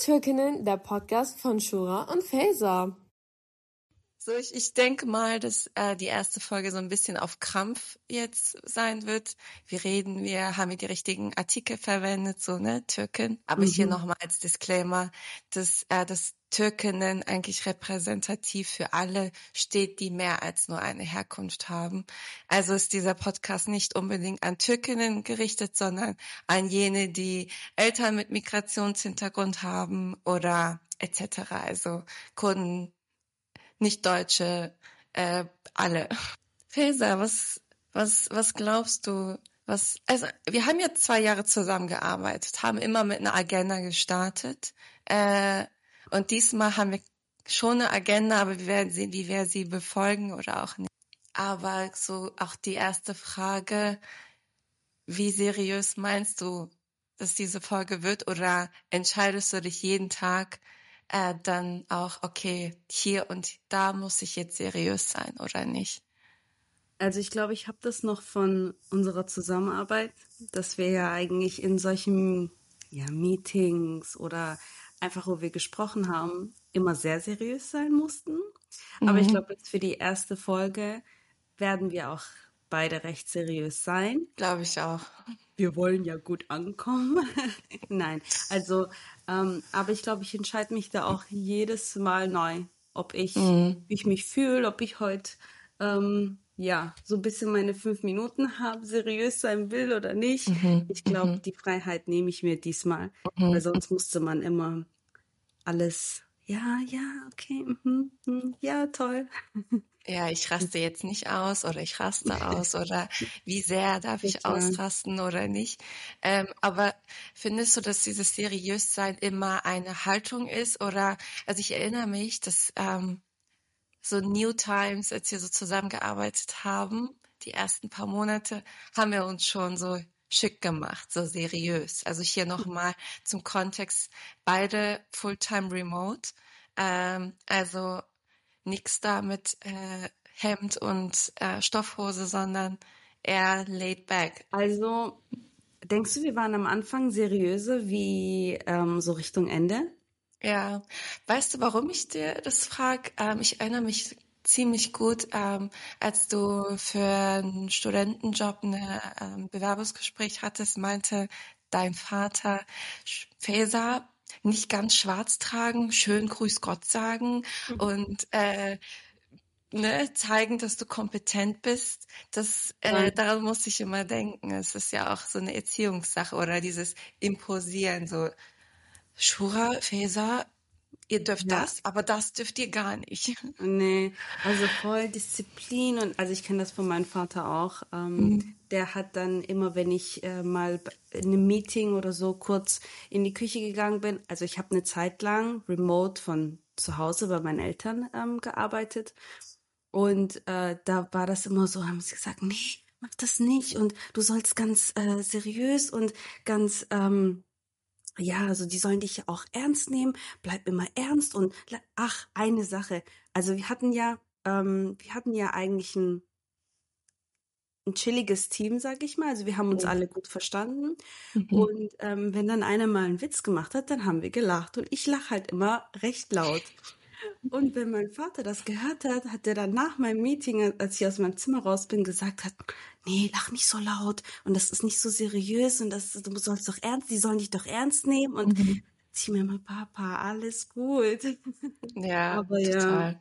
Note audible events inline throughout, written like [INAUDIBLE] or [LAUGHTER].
Türkinnen, der Podcast von Shura und Faser. So, ich, ich denke mal, dass äh, die erste Folge so ein bisschen auf Krampf jetzt sein wird. Wir reden, wir haben hier die richtigen Artikel verwendet, so, ne, Türken. Aber mhm. hier nochmal als Disclaimer, dass, äh, das Türkinnen eigentlich repräsentativ für alle steht, die mehr als nur eine Herkunft haben. Also ist dieser Podcast nicht unbedingt an Türkinnen gerichtet, sondern an jene, die Eltern mit Migrationshintergrund haben oder etc. Also Kunden, nicht-Deutsche, äh, alle. Faser, was, was, was glaubst du? Was, also wir haben ja zwei Jahre zusammengearbeitet, haben immer mit einer Agenda gestartet. Äh, und diesmal haben wir schon eine Agenda, aber wir werden sehen, wie wir sie befolgen oder auch nicht. Aber so auch die erste Frage, wie seriös meinst du, dass diese Folge wird? Oder entscheidest du dich jeden Tag äh, dann auch, okay, hier und da muss ich jetzt seriös sein oder nicht? Also ich glaube, ich habe das noch von unserer Zusammenarbeit, dass wir ja eigentlich in solchen ja, Meetings oder einfach, wo wir gesprochen haben, immer sehr seriös sein mussten. Mhm. Aber ich mhm. glaube, jetzt für die erste Folge werden wir auch beide recht seriös sein. Glaube ich auch. Wir wollen ja gut ankommen. [LAUGHS] Nein, also, ähm, aber ich glaube, ich entscheide mich da auch jedes Mal neu, ob ich, mhm. wie ich mich fühle, ob ich heute, ähm, ja, so ein bisschen meine fünf Minuten habe, seriös sein will oder nicht. Mhm. Ich glaube, mhm. die Freiheit nehme ich mir diesmal, mhm. weil sonst musste man immer alles ja, ja, okay, mm, mm, ja, toll. Ja, ich raste jetzt nicht aus oder ich raste aus oder [LAUGHS] wie sehr darf ich ausrasten oder nicht. Ähm, aber findest du, dass dieses Seriössein immer eine Haltung ist oder, also ich erinnere mich, dass ähm, so New Times, als wir so zusammengearbeitet haben, die ersten paar Monate, haben wir uns schon so schick gemacht, so seriös. Also hier nochmal zum Kontext, beide Fulltime Remote. Ähm, also nichts da mit äh, Hemd und äh, Stoffhose, sondern eher laid back. Also denkst du, wir waren am Anfang seriöser wie ähm, so Richtung Ende? Ja, weißt du, warum ich dir das frage? Ähm, ich erinnere mich ziemlich gut, ähm, als du für einen Studentenjob ein ähm, Bewerbungsgespräch hattest, meinte dein Vater, Faser, nicht ganz schwarz tragen, schön Grüß Gott sagen mhm. und äh, ne, zeigen, dass du kompetent bist. Das äh, daran muss ich immer denken. Es ist ja auch so eine Erziehungssache oder dieses Imposieren, so Shura, Faser, ihr dürft ja. das, aber das dürft ihr gar nicht. [LAUGHS] Nee, also voll Disziplin und also ich kenne das von meinem Vater auch. Ähm, mhm. Der hat dann immer, wenn ich äh, mal in einem Meeting oder so kurz in die Küche gegangen bin, also ich habe eine Zeit lang remote von zu Hause bei meinen Eltern ähm, gearbeitet und äh, da war das immer so, haben sie gesagt, nee, mach das nicht und du sollst ganz äh, seriös und ganz ähm, ja, also die sollen dich ja auch ernst nehmen, bleib immer ernst und ach, eine Sache. Also wir hatten ja, ähm, wir hatten ja eigentlich ein, ein chilliges Team, sag ich mal. Also wir haben uns alle gut verstanden. Mhm. Und ähm, wenn dann einer mal einen Witz gemacht hat, dann haben wir gelacht. Und ich lache halt immer recht laut. Und wenn mein Vater das gehört hat, hat er dann nach meinem Meeting, als ich aus meinem Zimmer raus bin, gesagt hat, nee, lach nicht so laut und das ist nicht so seriös und das, du sollst doch ernst, die sollen dich doch ernst nehmen und mhm. zieh mir mal, Papa, alles gut. [LAUGHS] Ja, Aber total. Ja.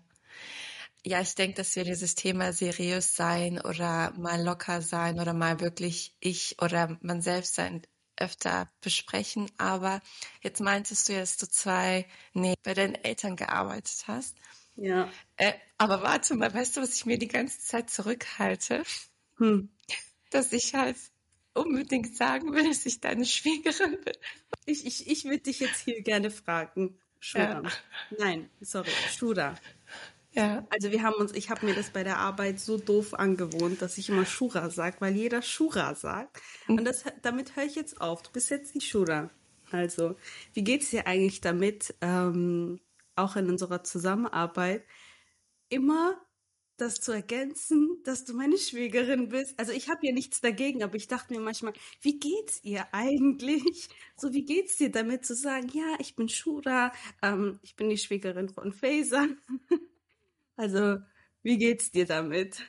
Ja, ich denke, dass wir dieses Thema seriös sein oder mal locker sein oder mal wirklich ich oder man selbst sein öfter besprechen. Aber jetzt meintest du ja, dass du zwei, nee, bei deinen Eltern gearbeitet hast. Ja. Äh, aber warte mal, weißt du, was ich mir die ganze Zeit zurückhalte? Hm. Dass ich halt unbedingt sagen will, dass ich deine Schwiegerin bin. Ich, ich, ich würde dich jetzt hier gerne fragen. Shura. Ja. Nein, sorry, Shura. Ja. Also wir haben uns, ich habe mir das bei der Arbeit so doof angewohnt, dass ich immer Shura sage, weil jeder Shura sagt. Und das, damit höre ich jetzt auf. Du bist jetzt die Shura. Also, wie geht's dir eigentlich damit, ähm, auch in unserer Zusammenarbeit, immer das zu ergänzen, dass du meine Schwägerin bist. Also ich habe ja nichts dagegen, aber ich dachte mir manchmal, wie geht's ihr eigentlich? So, wie geht's dir damit zu sagen, ja, ich bin Shura, ähm, ich bin die Schwägerin von Faser. [LAUGHS] also, wie geht's dir damit?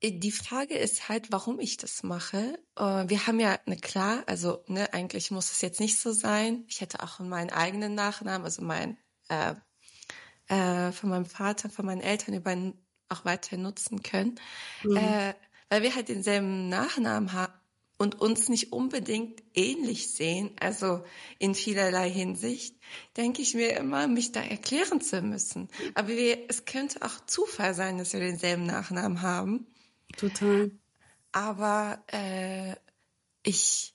Äh, die Frage ist halt, warum ich das mache. Äh, wir haben ja, ne klar, also ne, eigentlich muss es jetzt nicht so sein. Ich hätte auch meinen eigenen Nachnamen, also mein äh, äh, von meinem Vater, von meinen Eltern über auch weiter nutzen können, mhm. äh, weil wir halt denselben Nachnamen haben und uns nicht unbedingt ähnlich sehen, also in vielerlei Hinsicht, denke ich mir immer, mich da erklären zu müssen. Aber wir, es könnte auch Zufall sein, dass wir denselben Nachnamen haben. Total. Aber äh, ich,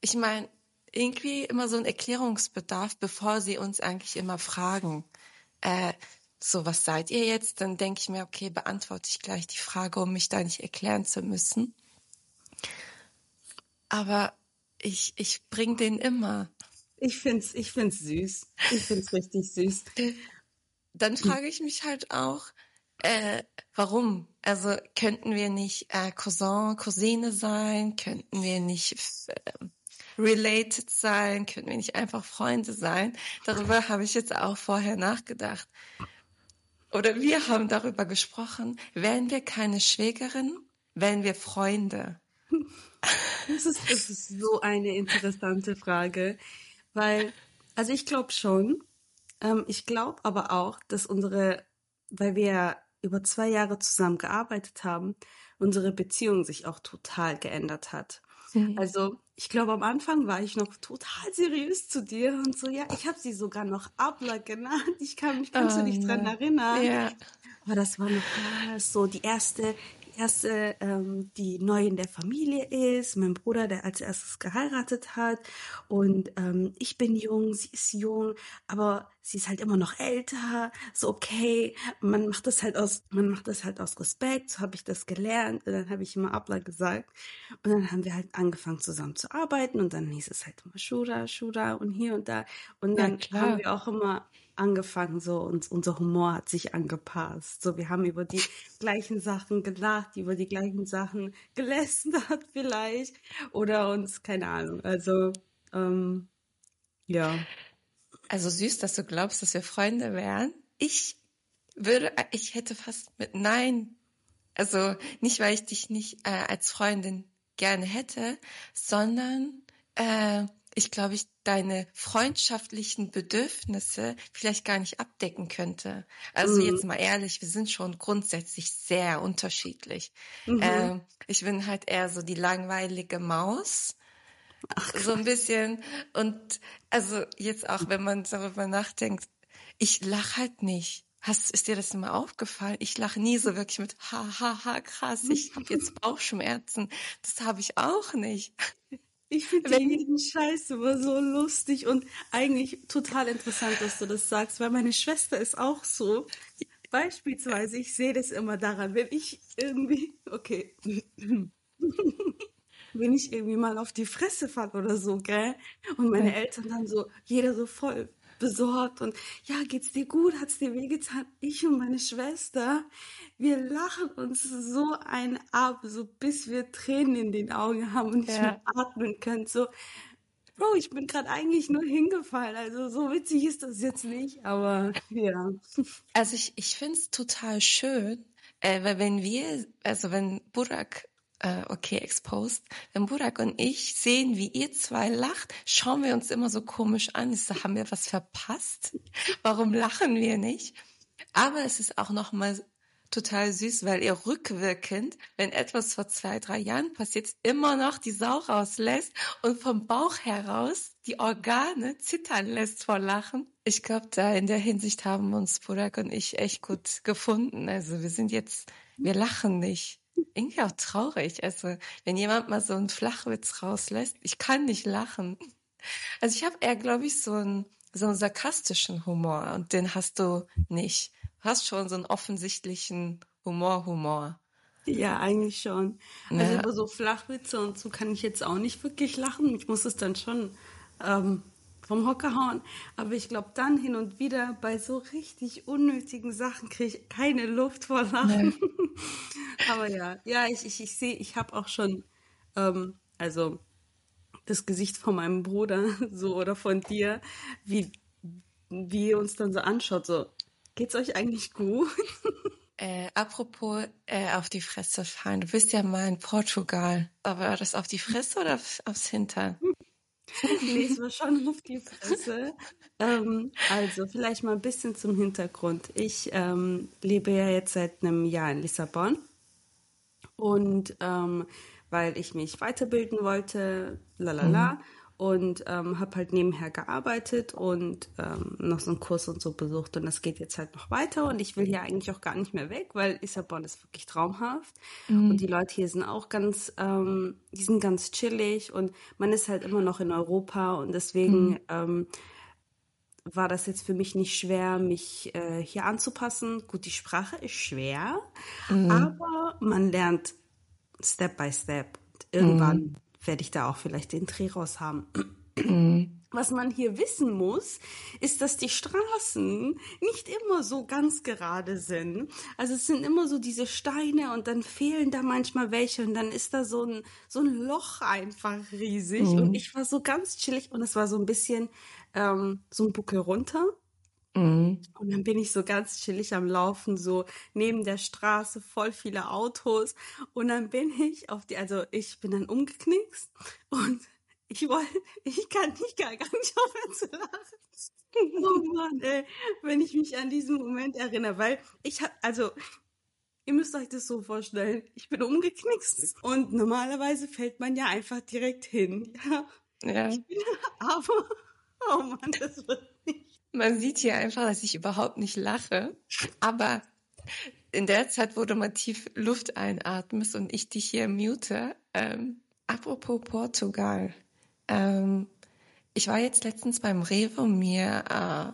ich meine, irgendwie immer so ein Erklärungsbedarf, bevor sie uns eigentlich immer fragen, äh, so was seid ihr jetzt? Dann denke ich mir, okay, beantworte ich gleich die Frage, um mich da nicht erklären zu müssen. Aber ich, ich bring den immer. Ich find's, ich find's süß. Ich find's richtig süß. Dann frage ich mich halt auch, äh, warum? Also könnten wir nicht äh, Cousin, Cousine sein? Könnten wir nicht äh, related sein? Könnten wir nicht einfach Freunde sein? Darüber habe ich jetzt auch vorher nachgedacht. Oder wir haben darüber gesprochen, wären wir keine Schwägerin, wären wir Freunde? Das ist, das ist so eine interessante Frage, weil, also ich glaube schon, ähm, ich glaube aber auch, dass unsere, weil wir über zwei Jahre zusammen gearbeitet haben, unsere Beziehung sich auch total geändert hat. Mhm. Also ich glaube, am Anfang war ich noch total seriös zu dir und so, ja, ich habe sie sogar noch Abla genannt. Ich kann mich, kannst oh, du dich dran erinnern? Ja. Aber das war noch so die erste, erste, ähm, die neu in der Familie ist, mein Bruder, der als erstes geheiratet hat. Und ähm, ich bin jung, sie ist jung, aber sie ist halt immer noch älter, so okay, man macht das halt aus, man macht das halt aus Respekt, so habe ich das gelernt. Und dann habe ich immer Abla gesagt. Und dann haben wir halt angefangen zusammen zu arbeiten. Und dann hieß es halt immer Shura, Shura und hier und da. Und dann ja, haben wir auch immer angefangen, so und unser Humor hat sich angepasst. So, wir haben über die [LAUGHS] gleichen Sachen gelacht, über die gleichen Sachen gelästert [LAUGHS] vielleicht oder uns, keine Ahnung. Also, ähm, ja. Also süß, dass du glaubst, dass wir Freunde wären. Ich würde, ich hätte fast mit Nein, also nicht, weil ich dich nicht äh, als Freundin gerne hätte, sondern äh, ich glaube, ich deine freundschaftlichen Bedürfnisse vielleicht gar nicht abdecken könnte. Also mhm. jetzt mal ehrlich, wir sind schon grundsätzlich sehr unterschiedlich. Mhm. Ähm, ich bin halt eher so die langweilige Maus. Ach, so ein bisschen. Und also jetzt auch, wenn man darüber nachdenkt, ich lache halt nicht. Hast, ist dir das immer aufgefallen? Ich lache nie so wirklich mit ha ha ha krass, ich habe jetzt [LAUGHS] Bauchschmerzen. Das habe ich auch nicht. Ich finde jeden Scheiß immer so lustig und eigentlich total interessant, dass du das sagst, weil meine Schwester ist auch so. Beispielsweise, ich sehe das immer daran, wenn ich irgendwie, okay, [LAUGHS] wenn ich irgendwie mal auf die Fresse falle oder so, gell? Und meine Eltern dann so, jeder so voll besorgt und ja, geht's dir gut? Hat's dir wehgetan? Ich und meine Schwester, wir lachen uns so ein ab, so bis wir Tränen in den Augen haben und nicht ja. mehr atmen können. So, Bro, ich bin gerade eigentlich nur hingefallen. Also so witzig ist das jetzt nicht, aber ja. Also ich, ich finde es total schön, äh, weil wenn wir, also wenn Burak äh, okay exposed. Wenn Burak und ich sehen, wie ihr zwei lacht, schauen wir uns immer so komisch an. Ich so, haben wir was verpasst? Warum lachen wir nicht? Aber es ist auch noch mal total süß, weil ihr rückwirkend, wenn etwas vor zwei, drei Jahren passiert, immer noch die Sau rauslässt und vom Bauch heraus die Organe zittern lässt vor Lachen. Ich glaube, da in der Hinsicht haben uns Burak und ich echt gut gefunden. Also wir sind jetzt, wir lachen nicht irgendwie auch traurig. Also, wenn jemand mal so einen Flachwitz rauslässt, ich kann nicht lachen. Also ich habe eher, glaube ich, so einen, so einen sarkastischen Humor und den hast du nicht. Du hast schon so einen offensichtlichen Humor, Humor. Ja, eigentlich schon. Also ja. über so Flachwitze und so kann ich jetzt auch nicht wirklich lachen. Ich muss es dann schon ähm, vom Hocker hauen. Aber ich glaube, dann hin und wieder bei so richtig unnötigen Sachen kriege ich keine Luft vor Lachen. Nee. [LAUGHS] Aber ja, ja, ich, ich, ich sehe, ich habe auch schon, ähm, also das Gesicht von meinem Bruder [LAUGHS] so oder von dir, wie, wie ihr uns dann so anschaut, so, geht's euch eigentlich gut? [LAUGHS] Äh, apropos äh, auf die Fresse fallen. Du bist ja mal in Portugal. Aber war das auf die Fresse oder aufs Hintern? [LAUGHS] nee, es war schon auf die Fresse. ähm, also vielleicht mal ein bisschen zum Hintergrund. Ich ähm, lebe ja jetzt seit einem Jahr in Lissabon. Und ähm, weil ich mich weiterbilden wollte, lalala. Mhm und ähm, habe halt nebenher gearbeitet und ähm, noch so einen Kurs und so besucht und das geht jetzt halt noch weiter und ich will hier eigentlich auch gar nicht mehr weg, weil Lissabon ist wirklich traumhaft mhm. und die Leute hier sind auch ganz, ähm, die sind ganz chillig und man ist halt immer noch in Europa und deswegen mhm. ähm, war das jetzt für mich nicht schwer, mich äh, hier anzupassen. Gut, die Sprache ist schwer, mhm. aber man lernt Step by Step. Irgendwann mhm werde ich da auch vielleicht den Dreh raus haben. Mhm. Was man hier wissen muss, ist, dass die Straßen nicht immer so ganz gerade sind. Also es sind immer so diese Steine und dann fehlen da manchmal welche und dann ist da so ein, so ein Loch einfach riesig. Mhm. Und ich war so ganz chillig und es war so ein bisschen ähm, so ein Buckel runter. Mhm. Und dann bin ich so ganz chillig am Laufen, so neben der Straße, voll viele Autos. Und dann bin ich auf die, also ich bin dann umgeknickst und [LAUGHS] ich wollte, ich kann nicht gar, gar nicht [LAUGHS] aufhören zu lachen. Oh Mann, ey, wenn ich mich an diesen Moment erinnere, weil ich hab, also, ihr müsst euch das so vorstellen, ich bin umgeknickst und normalerweise fällt man ja einfach direkt hin, ja. ja. Bin, [LAUGHS] aber, oh Mann, das wird. Man sieht hier einfach, dass ich überhaupt nicht lache. Aber in der Zeit, wo du mal tief Luft einatmest und ich dich hier mute, ähm, apropos Portugal. Ähm, ich war jetzt letztens beim Rewe, um mir äh,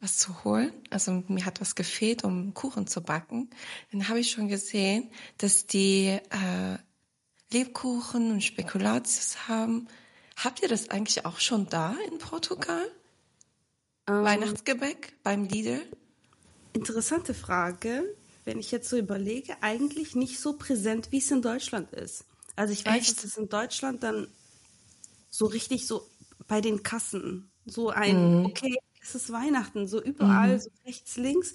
was zu holen. Also mir hat was gefehlt, um Kuchen zu backen. Dann habe ich schon gesehen, dass die äh, Lebkuchen und Spekulatius haben. Habt ihr das eigentlich auch schon da in Portugal? Ähm, Weihnachtsgebäck beim Lidl? Interessante Frage. Wenn ich jetzt so überlege, eigentlich nicht so präsent, wie es in Deutschland ist. Also ich weiß, Echt? dass es in Deutschland dann so richtig so bei den Kassen so ein, mhm. okay, es ist Weihnachten, so überall, mhm. so rechts, links.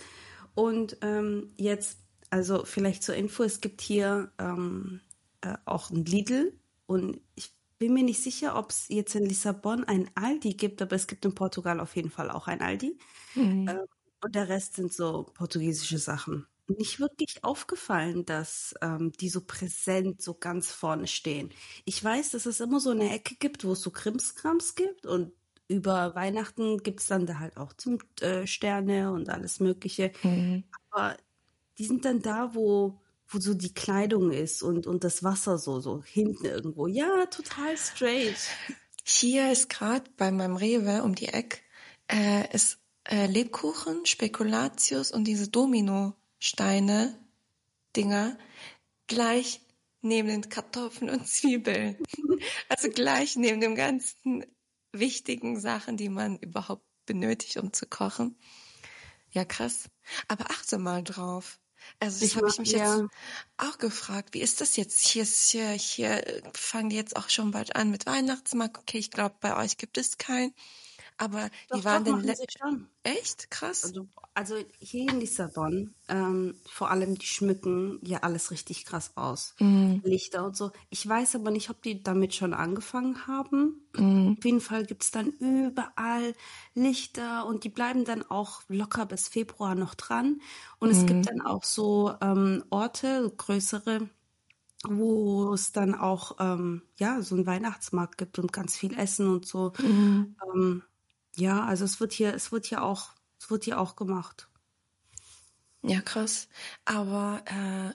Und ähm, jetzt, also vielleicht zur Info, es gibt hier ähm, äh, auch ein Lidl und ich bin mir nicht sicher, ob es jetzt in Lissabon ein Aldi gibt, aber es gibt in Portugal auf jeden Fall auch ein Aldi. Mhm. Ähm, und der Rest sind so portugiesische Sachen. Nicht wirklich aufgefallen, dass ähm, die so präsent so ganz vorne stehen. Ich weiß, dass es immer so eine Ecke gibt, wo es so Krimskrams gibt und über Weihnachten gibt es dann da halt auch zum äh, Sterne und alles Mögliche. Mhm. Aber die sind dann da, wo wo so die Kleidung ist und, und das Wasser so, so hinten irgendwo. Ja, total straight. Hier ist gerade bei meinem Rewe um die Ecke äh, ist äh, Lebkuchen, Spekulatius und diese Dominosteine Dinger gleich neben den Kartoffeln und Zwiebeln. [LAUGHS] also gleich neben den ganzen wichtigen Sachen, die man überhaupt benötigt, um zu kochen. Ja, krass. Aber achte mal drauf. Also das habe ich mich ja. jetzt auch gefragt. Wie ist das jetzt? Hier hier, hier fangen die jetzt auch schon bald an mit Weihnachtsmarkt. Okay, ich glaube, bei euch gibt es keinen. Aber doch, die waren doch, denn schon. echt krass. Also, also, hier in Lissabon, ähm, vor allem die schmücken ja alles richtig krass aus. Mhm. Lichter und so. Ich weiß aber nicht, ob die damit schon angefangen haben. Mhm. Auf jeden Fall gibt es dann überall Lichter und die bleiben dann auch locker bis Februar noch dran. Und es gibt mhm. dann auch so ähm, Orte, größere, wo es dann auch ähm, ja so einen Weihnachtsmarkt gibt und ganz viel Essen und so. Mhm. Ähm, ja, also es wird hier, es wird hier auch, es wird hier auch gemacht. Ja, krass. Aber äh,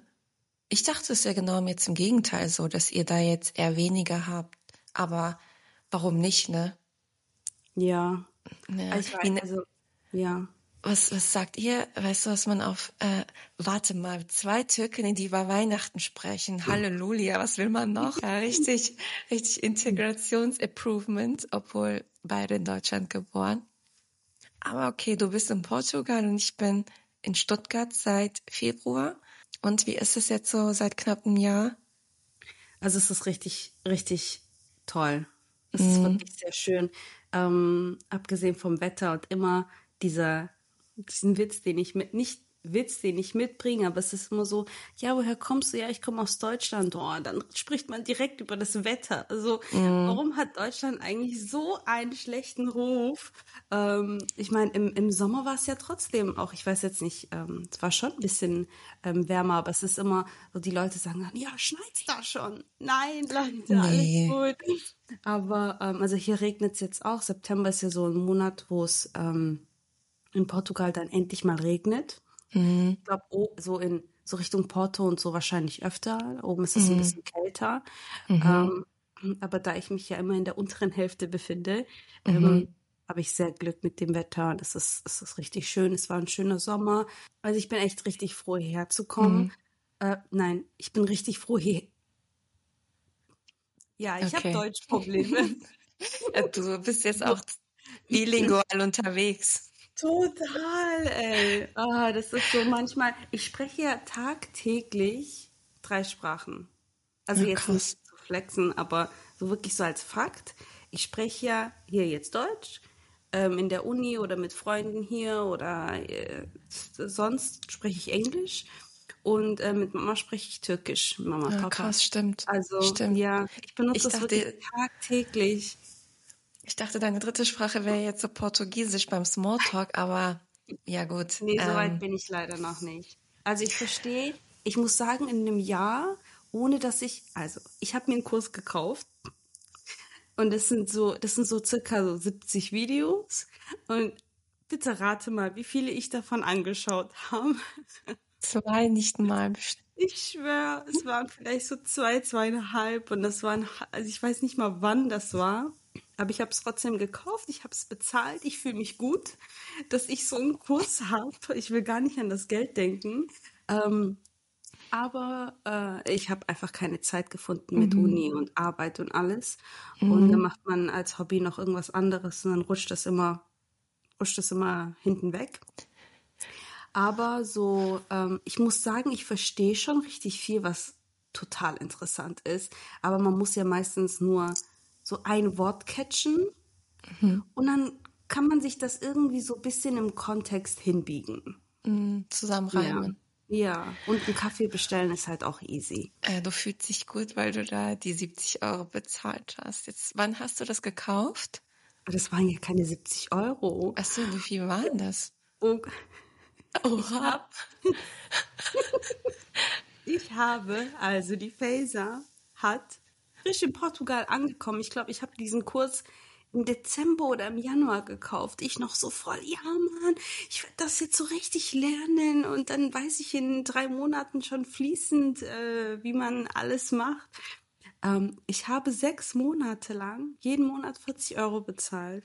ich dachte es ja genau jetzt im Gegenteil so, dass ihr da jetzt eher weniger habt. Aber warum nicht, ne? Ja. ja. Also, weiß, ne also, ja. Was, was sagt ihr? Weißt du, was man auf, äh, warte mal, zwei Türken, die über Weihnachten sprechen. Halleluja, was will man noch? Ja, richtig, richtig Integrations-Improvement, obwohl beide in Deutschland geboren. Aber okay, du bist in Portugal und ich bin in Stuttgart seit Februar. Und wie ist es jetzt so seit knapp einem Jahr? Also es ist richtig, richtig toll. Es mhm. ist wirklich sehr schön. Ähm, abgesehen vom Wetter und immer dieser, diesen Witz, den ich mit, nicht Witz, den ich mitbringe, aber es ist immer so, ja, woher kommst du? Ja, ich komme aus Deutschland. Oh, dann spricht man direkt über das Wetter. Also, mhm. warum hat Deutschland eigentlich so einen schlechten Ruf? Ähm, ich meine, im, im Sommer war es ja trotzdem auch, ich weiß jetzt nicht, ähm, es war schon ein bisschen ähm, wärmer, aber es ist immer so, die Leute sagen dann, ja, schneit's da schon. Nein, Leute, nee. alles gut. Aber, ähm, also hier regnet es jetzt auch. September ist ja so ein Monat, wo es ähm, in Portugal dann endlich mal regnet. Mhm. Ich glaube, oh, so in so Richtung Porto und so wahrscheinlich öfter. Oben ist es mhm. ein bisschen kälter. Mhm. Ähm, aber da ich mich ja immer in der unteren Hälfte befinde, ähm, mhm. habe ich sehr Glück mit dem Wetter. Das ist, das ist richtig schön. Es war ein schöner Sommer. Also ich bin echt richtig froh, hierher zu kommen. Mhm. Äh, nein, ich bin richtig froh, hier. Ja, ich okay. habe Deutschprobleme. [LAUGHS] du bist jetzt auch bilingual unterwegs. Total, ey. Ah, das ist so manchmal. Ich spreche ja tagtäglich drei Sprachen. Also ja, jetzt nicht zu flexen, aber so wirklich so als Fakt. Ich spreche ja hier jetzt Deutsch, ähm, in der Uni oder mit Freunden hier oder äh, sonst spreche ich Englisch. Und äh, mit Mama spreche ich Türkisch. Mama, ja, Papa. Krass, stimmt. Also, stimmt. ja, ich benutze ich das dachte, wirklich tagtäglich. Ich dachte, deine dritte Sprache wäre jetzt so Portugiesisch beim Smalltalk, aber ja gut. Nee, so ähm, weit bin ich leider noch nicht. Also ich verstehe, ich muss sagen, in einem Jahr, ohne dass ich, also ich habe mir einen Kurs gekauft und das sind so, das sind so circa so 70 Videos und bitte rate mal, wie viele ich davon angeschaut habe. Zwei nicht mal bestimmt. Ich schwöre, es waren vielleicht so zwei, zweieinhalb und das waren, also ich weiß nicht mal wann das war. Aber ich habe es trotzdem gekauft, ich habe es bezahlt, ich fühle mich gut, dass ich so einen Kurs habe. Ich will gar nicht an das Geld denken. Ähm, aber äh, ich habe einfach keine Zeit gefunden mit mhm. Uni und Arbeit und alles. Mhm. Und dann macht man als Hobby noch irgendwas anderes und dann rutscht das immer, rutscht das immer hinten weg. Aber so, ähm, ich muss sagen, ich verstehe schon richtig viel, was total interessant ist. Aber man muss ja meistens nur so ein Wort catchen mhm. und dann kann man sich das irgendwie so ein bisschen im Kontext hinbiegen. Mhm, zusammenreimen. Ja. ja. und einen Kaffee bestellen ist halt auch easy. Äh, du fühlst dich gut, weil du da die 70 Euro bezahlt hast. Jetzt, wann hast du das gekauft? Das waren ja keine 70 Euro. Achso, wie viel waren das? Oh. Oha. Ich [LAUGHS] habe, also die Phaser hat frisch in Portugal angekommen. Ich glaube, ich habe diesen Kurs im Dezember oder im Januar gekauft. Ich noch so voll, ja Mann, ich werde das jetzt so richtig lernen und dann weiß ich in drei Monaten schon fließend, äh, wie man alles macht. Ähm, ich habe sechs Monate lang jeden Monat 40 Euro bezahlt.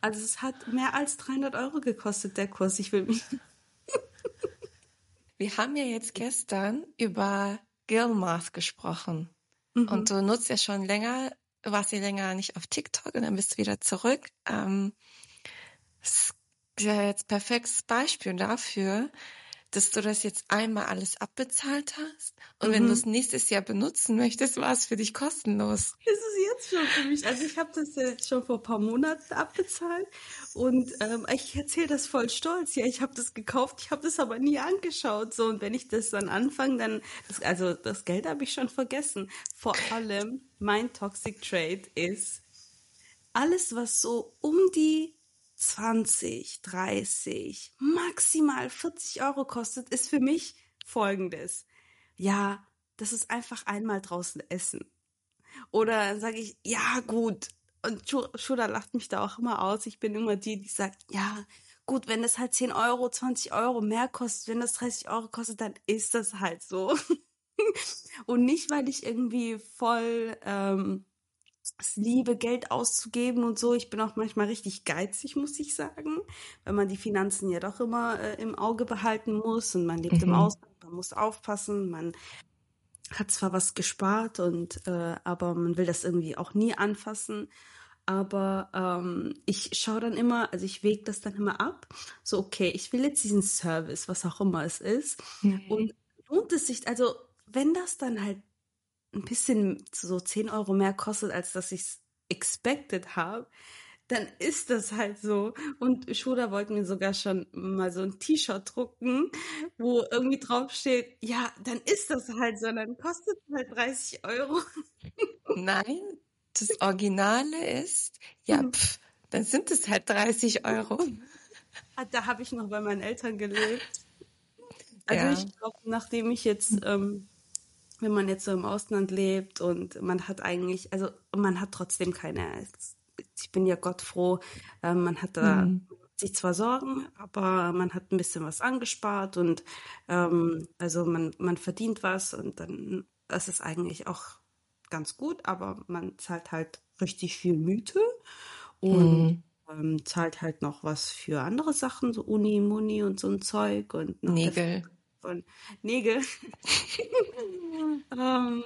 Also es hat mehr als 300 Euro gekostet, der Kurs. Ich will mich... [LAUGHS] Wir haben ja jetzt gestern über Gilmath gesprochen. Mhm. Und du nutzt ja schon länger, warst ja länger nicht auf TikTok und dann bist du wieder zurück. Ähm, das ist ja jetzt perfektes Beispiel dafür, dass du das jetzt einmal alles abbezahlt hast und mhm. wenn du es nächstes Jahr benutzen möchtest, war es für dich kostenlos. Ist es jetzt schon für mich? Also ich habe das jetzt schon vor ein paar Monaten abbezahlt und ähm, ich erzähle das voll stolz. Ja, ich habe das gekauft, ich habe das aber nie angeschaut. So und wenn ich das dann anfange, dann das, also das Geld habe ich schon vergessen. Vor allem mein Toxic Trade ist alles, was so um die 20, 30, maximal 40 Euro kostet, ist für mich folgendes. Ja, das ist einfach einmal draußen essen. Oder sage ich, ja, gut. Und Shuda lacht mich da auch immer aus. Ich bin immer die, die sagt, ja, gut, wenn das halt 10 Euro, 20 Euro mehr kostet, wenn das 30 Euro kostet, dann ist das halt so. [LAUGHS] Und nicht, weil ich irgendwie voll ähm, es liebe, Geld auszugeben und so. Ich bin auch manchmal richtig geizig, muss ich sagen, weil man die Finanzen ja doch immer äh, im Auge behalten muss und man lebt mhm. im Ausland, man muss aufpassen, man hat zwar was gespart und äh, aber man will das irgendwie auch nie anfassen. Aber ähm, ich schaue dann immer, also ich wege das dann immer ab. So, okay, ich will jetzt diesen Service, was auch immer es ist. Mhm. Und lohnt es sich, also wenn das dann halt ein bisschen so 10 Euro mehr kostet, als dass ich es expected habe, dann ist das halt so. Und Schuda wollte mir sogar schon mal so ein T-Shirt drucken, wo irgendwie draufsteht, ja, dann ist das halt so, dann kostet es halt 30 Euro. Nein, das Originale ist, ja, mhm. pff, dann sind es halt 30 Euro. Ah, da habe ich noch bei meinen Eltern gelebt. Also ja. ich glaube, nachdem ich jetzt ähm, wenn man jetzt so im Ausland lebt und man hat eigentlich, also man hat trotzdem keine, ich bin ja Gott froh, äh, man hat da mhm. sich zwar Sorgen, aber man hat ein bisschen was angespart und ähm, also man, man verdient was und dann, das ist eigentlich auch ganz gut, aber man zahlt halt richtig viel Miete und mhm. ähm, zahlt halt noch was für andere Sachen, so Uni, Muni und so ein Zeug und Nägel von Nägel. um, [LAUGHS] ähm,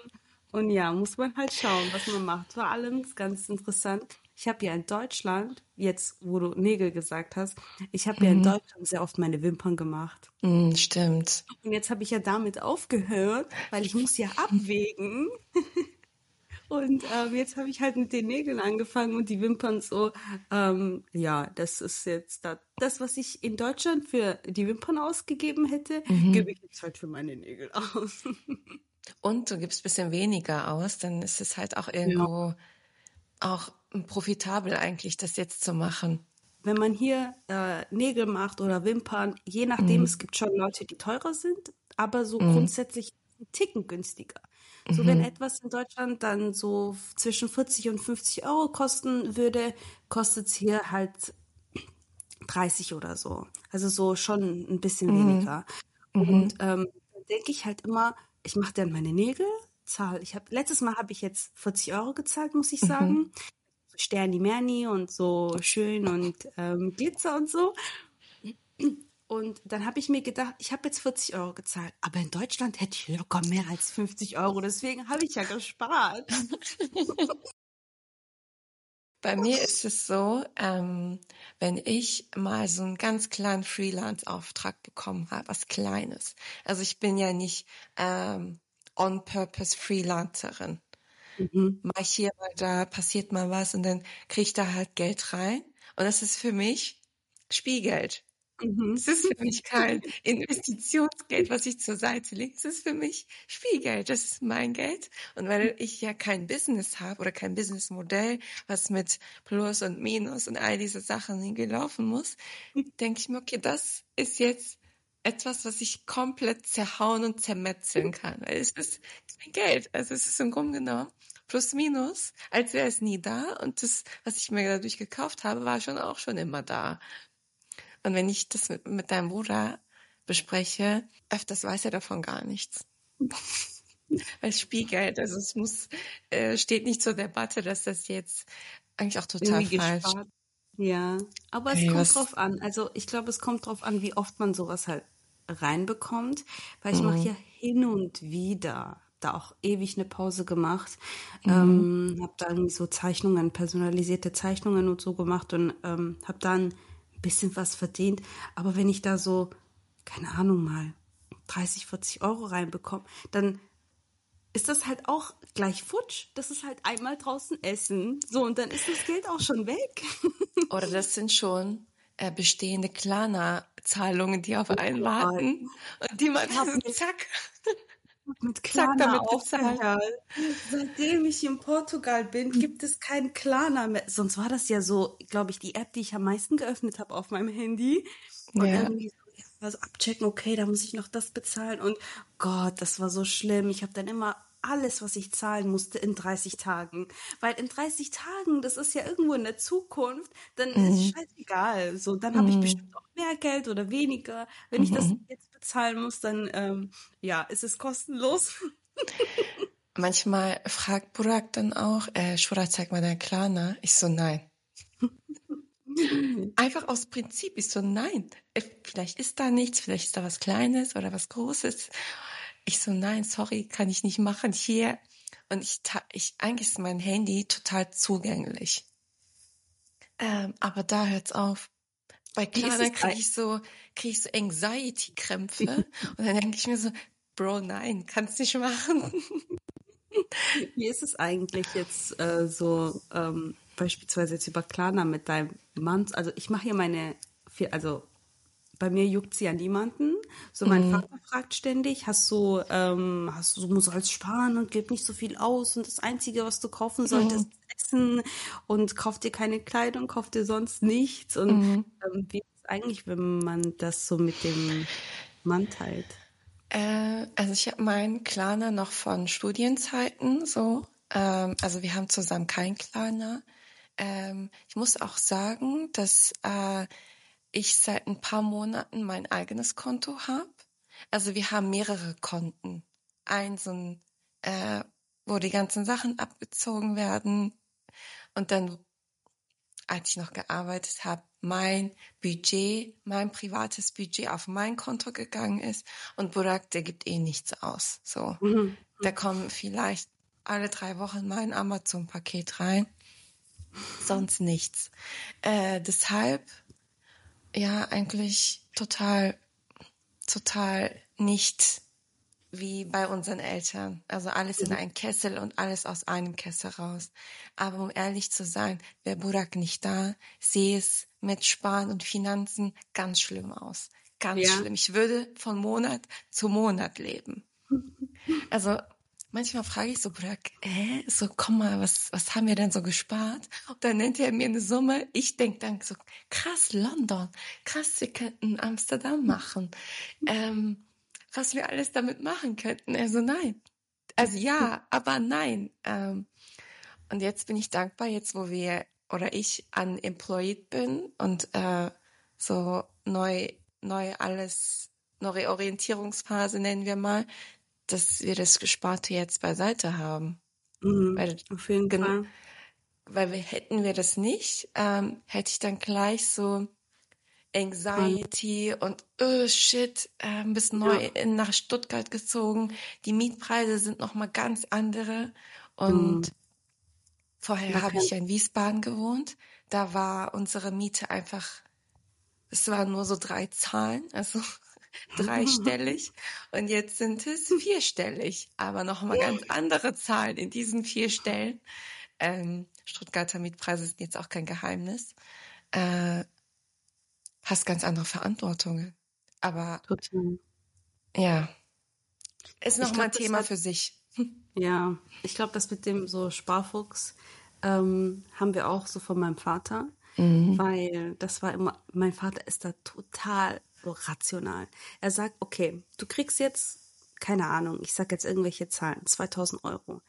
und ja, muss man halt schauen, was man macht. Vor allem ist ganz interessant. Ich habe ja in Deutschland, jetzt wo du Nägel gesagt hast, ich habe mhm. ja in mhm. Deutschland sehr oft meine Wimpern gemacht. Mhm, stimmt. Und jetzt habe ich ja damit aufgehört, weil ich muss ja abwägen. [LAUGHS] Und ähm, jetzt habe ich halt mit den Nägeln angefangen und die Wimpern so. Ähm, ja, das ist jetzt da, das, was ich in Deutschland für die Wimpern ausgegeben hätte, mhm. gebe ich jetzt halt für meine Nägel aus. [LAUGHS] und du gibst ein bisschen weniger aus, dann ist es halt auch irgendwo ja. auch profitabel eigentlich, das jetzt zu machen. Wenn man hier äh, Nägel macht oder Wimpern, je nachdem, mhm. es gibt schon Leute, die teurer sind, aber so mhm. grundsätzlich ein Ticken günstiger. So, mhm. wenn etwas in Deutschland dann so zwischen 40 und 50 Euro kosten würde, kostet es hier halt 30 oder so. Also so schon ein bisschen mhm. weniger. Mhm. Und ähm, dann denke ich halt immer, ich mache dann meine Nägel, zahl. Ich habe letztes Mal habe ich jetzt 40 Euro gezahlt, muss ich mhm. sagen. Sterni Merni und so schön und ähm, Glitzer und so. Und dann habe ich mir gedacht, ich habe jetzt 40 Euro gezahlt, aber in Deutschland hätte ich locker mehr als 50 Euro. Deswegen habe ich ja gespart. [LAUGHS] Bei mir ist es so, ähm, wenn ich mal so einen ganz kleinen Freelance-Auftrag bekommen habe, was Kleines. Also ich bin ja nicht ähm, on-purpose Freelancerin. Mhm. Mal hier, mal da, passiert mal was und dann kriege ich da halt Geld rein. Und das ist für mich Spielgeld. Mhm. Es ist für mich kein [LAUGHS] Investitionsgeld, was ich zur Seite lege. Es ist für mich Spielgeld. Das ist mein Geld. Und weil ich ja kein Business habe oder kein Businessmodell, was mit Plus und Minus und all diese Sachen gelaufen muss, denke ich mir, okay, das ist jetzt etwas, was ich komplett zerhauen und zermetzeln kann. Es ist kein Geld. Also es ist im Grunde genommen plus minus, als wäre es nie da. Und das, was ich mir dadurch gekauft habe, war schon auch schon immer da. Und wenn ich das mit, mit deinem Bruder bespreche, öfters weiß er davon gar nichts. [LAUGHS] Weil Spielgeld, also es muss, äh, steht nicht zur Debatte, dass das jetzt eigentlich auch total falsch. Gespart. Ja, aber es hey, kommt was? drauf an. Also ich glaube, es kommt drauf an, wie oft man sowas halt reinbekommt, weil ich mhm. mache ja hin und wieder da auch ewig eine Pause gemacht, mhm. ähm, habe dann so Zeichnungen, personalisierte Zeichnungen und so gemacht und ähm, habe dann bisschen was verdient. Aber wenn ich da so, keine Ahnung mal, 30, 40 Euro reinbekomme, dann ist das halt auch gleich futsch. Das ist halt einmal draußen essen. So, und dann ist das Geld auch schon weg. [LAUGHS] Oder das sind schon äh, bestehende Klarna-Zahlungen, die auf einen warten und die man [LAUGHS] zack mit Klarna damit aufgehört. Seitdem ich in Portugal bin, gibt es kein Klarna mehr. Sonst war das ja so, glaube ich, die App, die ich am meisten geöffnet habe auf meinem Handy. Und ja. irgendwie so, also abchecken, okay, da muss ich noch das bezahlen. Und Gott, das war so schlimm. Ich habe dann immer alles, was ich zahlen musste, in 30 Tagen. Weil in 30 Tagen, das ist ja irgendwo in der Zukunft, dann mhm. ist scheißegal. So, dann mhm. habe ich bestimmt auch mehr Geld oder weniger. Wenn mhm. ich das mhm. jetzt bezahlen muss, dann ähm, ja, ist es kostenlos. [LAUGHS] manchmal fragt Burak dann auch, äh, Shura, zeig mal dein Klarna. Ich so, nein. [LAUGHS] Einfach aus Prinzip. Ich so, nein. Äh, vielleicht ist da nichts, vielleicht ist da was Kleines oder was Großes. Ich so, nein, sorry, kann ich nicht machen. Hier. Und ich, ich eigentlich ist mein Handy total zugänglich. Ähm, aber da hört's auf. Bei Klarna kriege ich so, kriege ich so Anxiety-Krämpfe. [LAUGHS] und dann denke ich mir so, Bro, nein, kannst nicht machen. [LAUGHS] Wie ist es eigentlich jetzt äh, so ähm, beispielsweise jetzt über Klarna mit deinem Mann? Also ich mache hier meine, also bei mir juckt sie ja niemanden. So mein mhm. Vater fragt ständig, hast du, ähm, hast du, du sollst sparen und gib nicht so viel aus und das Einzige, was du kaufen solltest, mhm. essen und kauf dir keine Kleidung, kauf dir sonst nichts. Und mhm. ähm, wie ist es eigentlich, wenn man das so mit dem Mann teilt? Äh, also ich habe meinen Klarner noch von Studienzeiten so. Ähm, also wir haben zusammen keinen Klarner. Ähm, ich muss auch sagen, dass äh, ich seit ein paar Monaten mein eigenes Konto habe. Also wir haben mehrere Konten. Eins, äh, wo die ganzen Sachen abgezogen werden. Und dann, als ich noch gearbeitet habe, mein Budget, mein privates Budget auf mein Konto gegangen ist. Und Burak, der gibt eh nichts aus. So, mhm. da kommen vielleicht alle drei Wochen mein Amazon-Paket rein. Sonst nichts. Äh, deshalb ja eigentlich total, total nicht wie bei unseren Eltern. Also alles in mhm. einen Kessel und alles aus einem Kessel raus. Aber um ehrlich zu sein, wäre Burak nicht da, sehe es mit Sparen und Finanzen ganz schlimm aus. Ganz ja. schlimm. Ich würde von Monat zu Monat leben. [LAUGHS] Also manchmal frage ich so Burak, äh, so komm mal, was, was haben wir denn so gespart? Und dann nennt er mir eine Summe. Ich denke dann so, krass, London, krass, wir könnten Amsterdam machen. Ähm, was wir alles damit machen könnten. Also nein. Also ja, aber nein. Ähm, und jetzt bin ich dankbar, jetzt wo wir oder ich unemployed bin und äh, so neu, neu alles, neue Orientierungsphase nennen wir mal, dass wir das Gesparte jetzt beiseite haben. Mhm, weil, auf jeden Fall. Weil wir, hätten wir das nicht, ähm, hätte ich dann gleich so Anxiety mhm. und oh shit, äh, ein bisschen neu ja. nach Stuttgart gezogen. Die Mietpreise sind noch mal ganz andere und mhm. vorher habe ich ja in Wiesbaden gewohnt. Da war unsere Miete einfach, es waren nur so drei Zahlen, also dreistellig und jetzt sind es vierstellig, aber noch mal ganz andere Zahlen in diesen vier Stellen. Ähm, Stuttgarter Mietpreise sind jetzt auch kein Geheimnis. Äh, hast ganz andere Verantwortungen. Aber Total. ja, ist noch mal ein Thema hat, für sich. [LAUGHS] Ja, ich glaube, das mit dem so Sparfuchs ähm, haben wir auch so von meinem Vater, mhm. weil das war immer, mein Vater ist da total so rational. Er sagt, okay, du kriegst jetzt keine Ahnung, ich sag jetzt irgendwelche Zahlen, 2000 Euro.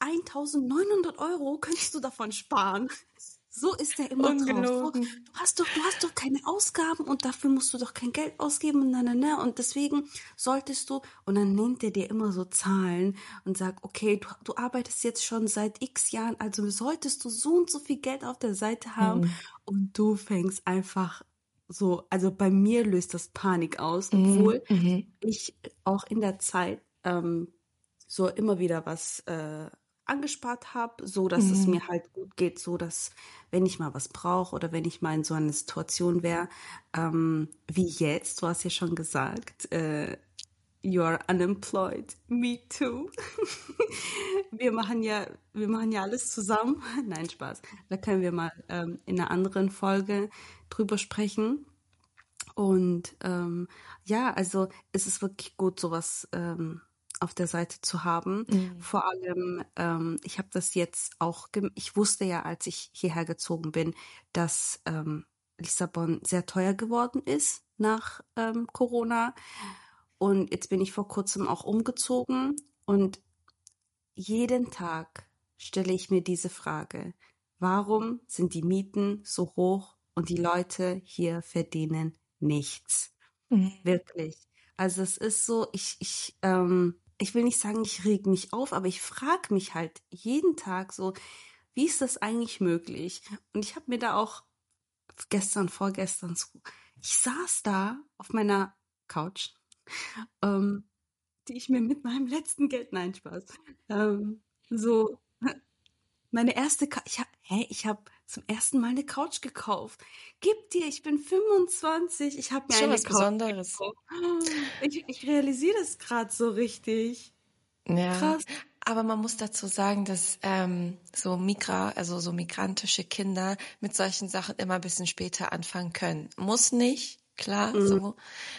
1900 Euro könntest du davon sparen. So ist er immer drauf. Du hast doch, du hast doch keine Ausgaben und dafür musst du doch kein Geld ausgeben und na, na, na. Und deswegen solltest du, und dann nennt er dir immer so Zahlen und sagt, okay, du, du arbeitest jetzt schon seit x Jahren, also solltest du so und so viel Geld auf der Seite haben mhm. und du fängst einfach so, also bei mir löst das Panik aus, mhm. obwohl mhm. ich auch in der Zeit ähm, so immer wieder was äh, angespart habe, so dass mhm. es mir halt gut geht, so dass wenn ich mal was brauche oder wenn ich mal in so einer Situation wäre, ähm, wie jetzt, du hast ja schon gesagt, äh, you are unemployed, me too. [LAUGHS] wir machen ja, wir machen ja alles zusammen. [LAUGHS] Nein, Spaß. Da können wir mal ähm, in einer anderen Folge drüber sprechen. Und ähm, ja, also es ist wirklich gut, sowas ähm, auf der Seite zu haben. Mhm. Vor allem, ähm, ich habe das jetzt auch, ich wusste ja, als ich hierher gezogen bin, dass ähm, Lissabon sehr teuer geworden ist nach ähm, Corona. Und jetzt bin ich vor kurzem auch umgezogen und jeden Tag stelle ich mir diese Frage, warum sind die Mieten so hoch und die Leute hier verdienen nichts? Mhm. Wirklich. Also es ist so, ich, ich, ähm, ich will nicht sagen, ich reg mich auf, aber ich frage mich halt jeden Tag so, wie ist das eigentlich möglich? Und ich habe mir da auch gestern, vorgestern so, ich saß da auf meiner Couch, ähm, die ich mir mit meinem letzten Geld, nein, Spaß, ähm, so, [LAUGHS] meine erste, Ka ich hab, hä, ich habe zum ersten Mal eine Couch gekauft. Gib dir, ich bin 25, ich habe mir Schon eine was Couch Besonderes. gekauft. Ich, ich realisiere das gerade so richtig. Ja. Krass. Aber man muss dazu sagen, dass ähm, so Migra, also so migrantische Kinder mit solchen Sachen immer ein bisschen später anfangen können. Muss nicht, klar, Mhm. so,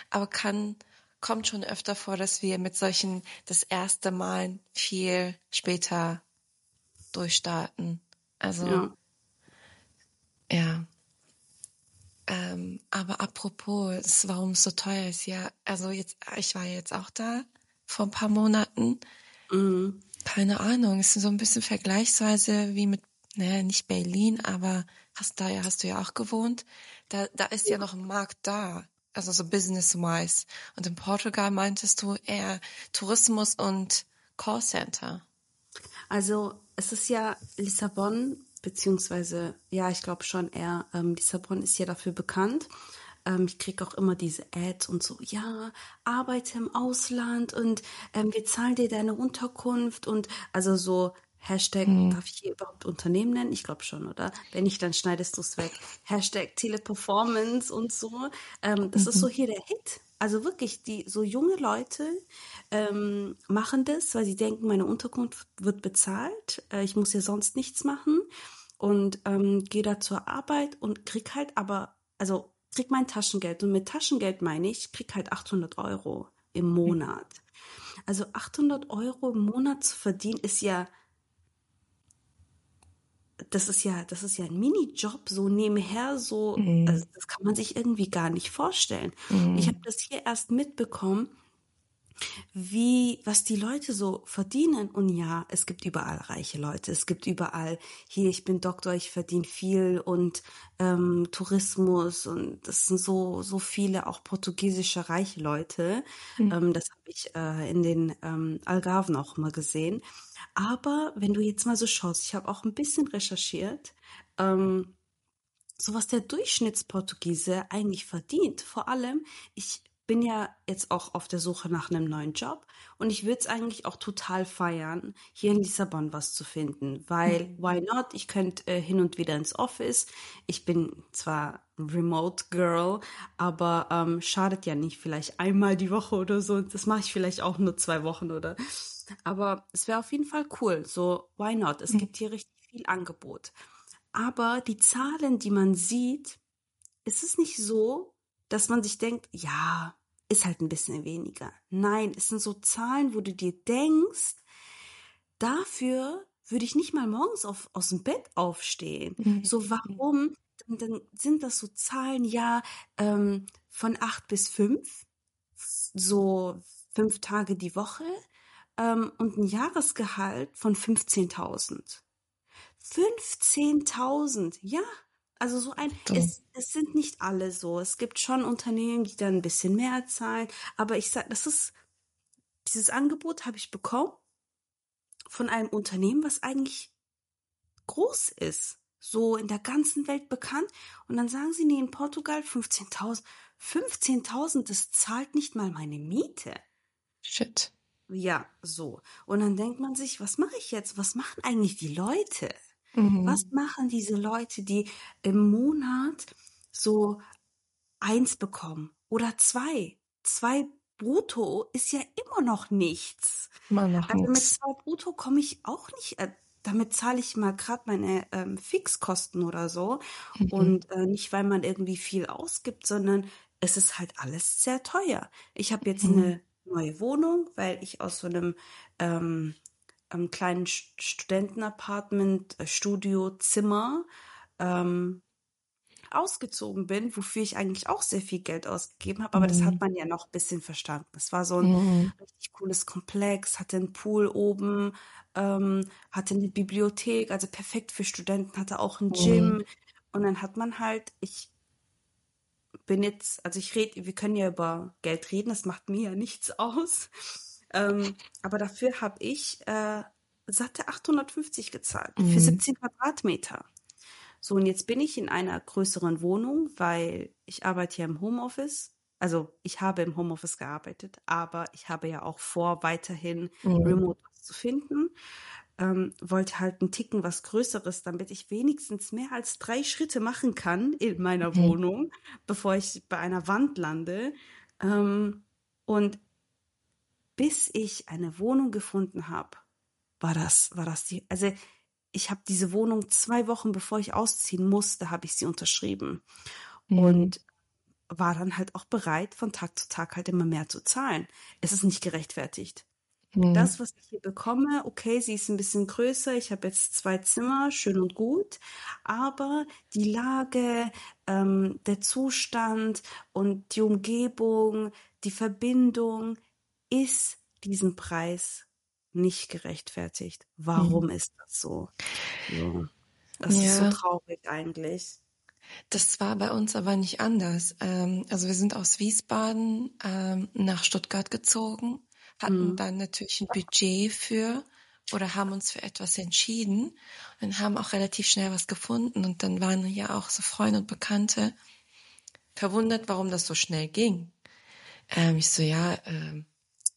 aber kann kommt schon öfter vor, dass wir mit solchen das erste Mal viel später durchstarten. Also Ja. ja. Ähm, aber apropos, warum es so teuer ist, ja, also jetzt, ich war jetzt auch da vor ein paar Monaten. Mhm. Keine Ahnung, es ist so ein bisschen vergleichsweise wie mit, ne, nicht Berlin, aber hast da ja, hast du ja auch gewohnt. Da, da ist ja noch ein Markt da, also so business-wise. Und in Portugal meintest du eher Tourismus und Callcenter. Also es ist ja Lissabon, beziehungsweise, ja, ich glaube schon eher, ähm, Lissabon ist ja dafür bekannt. Ähm, ich kriege auch immer diese Ads und so, ja, arbeite im Ausland und ähm, wir zahlen dir deine Unterkunft und also so Hashtag, darf ich hier überhaupt Unternehmen nennen? Ich glaube schon, oder? Wenn nicht, dann schneidest du es weg. Hashtag Teleperformance und so. Ähm, das ist so hier der Hit. Also wirklich, die so junge Leute ähm, machen das, weil sie denken, meine Unterkunft wird bezahlt. Äh, ich muss ja sonst nichts machen und ähm, gehe da zur Arbeit und krieg halt aber, also krieg mein Taschengeld. Und mit Taschengeld meine ich, krieg halt 800 Euro im Monat. Also 800 Euro im Monat zu verdienen ist ja das ist ja, das ist ja ein Minijob, so nebenher, so, also das kann man sich irgendwie gar nicht vorstellen. Ich habe das hier erst mitbekommen, wie, was die Leute so verdienen. Und ja, es gibt überall reiche Leute. Es gibt überall, hier, ich bin Doktor, ich verdiene viel und ähm, Tourismus und das sind so, so viele auch portugiesische reiche Leute. Ähm, das habe ich äh, in den ähm, Algarven auch mal gesehen. Aber wenn du jetzt mal so schaust, ich habe auch ein bisschen recherchiert, ähm, so was der Durchschnittsportugiese eigentlich verdient. Vor allem, ich bin ja jetzt auch auf der Suche nach einem neuen Job und ich würde es eigentlich auch total feiern, hier in Lissabon was zu finden, weil why not? Ich könnte äh, hin und wieder ins Office. Ich bin zwar Remote Girl, aber ähm, schadet ja nicht, vielleicht einmal die Woche oder so. Das mache ich vielleicht auch nur zwei Wochen oder. Aber es wäre auf jeden Fall cool. So, why not? Es gibt hier richtig viel Angebot. Aber die Zahlen, die man sieht, ist es nicht so, dass man sich denkt, ja, ist halt ein bisschen weniger. Nein, es sind so Zahlen, wo du dir denkst, dafür würde ich nicht mal morgens auf, aus dem Bett aufstehen. So, warum? Dann, dann sind das so Zahlen, ja, ähm, von acht bis fünf, so fünf Tage die Woche ähm, und ein Jahresgehalt von 15.000. 15.000, ja. Also so ein, So. es, es sind nicht alle so. Es gibt schon Unternehmen, die dann ein bisschen mehr zahlen. Aber ich sag, das ist, dieses Angebot habe ich bekommen von einem Unternehmen, was eigentlich groß ist. So in der ganzen Welt bekannt. Und dann sagen sie, nee, in Portugal 15.000. 15.000, das zahlt nicht mal meine Miete. Shit. Ja, so. Und dann denkt man sich, was mache ich jetzt? Was machen eigentlich die Leute? Mhm. Was machen diese Leute, die im Monat so eins bekommen oder zwei? Zwei brutto ist ja immer noch nichts. Immer noch Also mit zwei brutto komme ich auch nicht. Äh, damit zahle ich mal gerade meine ähm, Fixkosten oder so. Mhm. Und äh, nicht, weil man irgendwie viel ausgibt, sondern es ist halt alles sehr teuer. Ich habe jetzt Mhm. eine neue Wohnung, weil ich aus so einem ähm, einem kleinen St- Studentenapartment, äh, Studio, Zimmer ähm, ausgezogen bin, wofür ich eigentlich auch sehr viel Geld ausgegeben habe, aber das hat Mhm. man ja noch ein bisschen verstanden. Es war so ein Mhm. richtig cooles Komplex, hatte einen Pool oben, ähm, hatte eine Bibliothek, also perfekt für Studenten, hatte auch ein Mhm. Gym und dann hat man halt, ich bin jetzt, also ich rede, wir können ja über Geld reden, das macht mir ja nichts aus. Ähm, aber dafür habe ich äh, satte 850 gezahlt mhm. für 17 Quadratmeter. So, und jetzt bin ich in einer größeren Wohnung, weil ich arbeite hier im Homeoffice. Also ich habe im Homeoffice gearbeitet, aber ich habe ja auch vor, weiterhin mhm. remote zu finden. Ähm, wollte halt einen Ticken was Größeres, damit ich wenigstens mehr als drei Schritte machen kann in meiner mhm. Wohnung, bevor ich bei einer Wand lande. Ähm, und bis ich eine Wohnung gefunden habe, war das, war das die, also ich habe diese Wohnung zwei Wochen bevor ich ausziehen musste, habe ich sie unterschrieben mhm. und war dann halt auch bereit, von Tag zu Tag halt immer mehr zu zahlen. Es ist nicht gerechtfertigt. Mhm. Das, was ich hier bekomme, okay, sie ist ein bisschen größer, ich habe jetzt zwei Zimmer, schön und gut, aber die Lage, ähm, der Zustand und die Umgebung, die Verbindung ist diesen Preis nicht gerechtfertigt. Warum mhm. ist das so? Ja. Das ja. ist so traurig eigentlich. Das war bei uns aber nicht anders. Ähm, also wir sind aus Wiesbaden ähm, nach Stuttgart gezogen, hatten mhm. dann natürlich ein Budget für oder haben uns für etwas entschieden und haben auch relativ schnell was gefunden. Und dann waren ja auch so Freunde und Bekannte verwundert, warum das so schnell ging. Ähm, ich so, ja, ähm,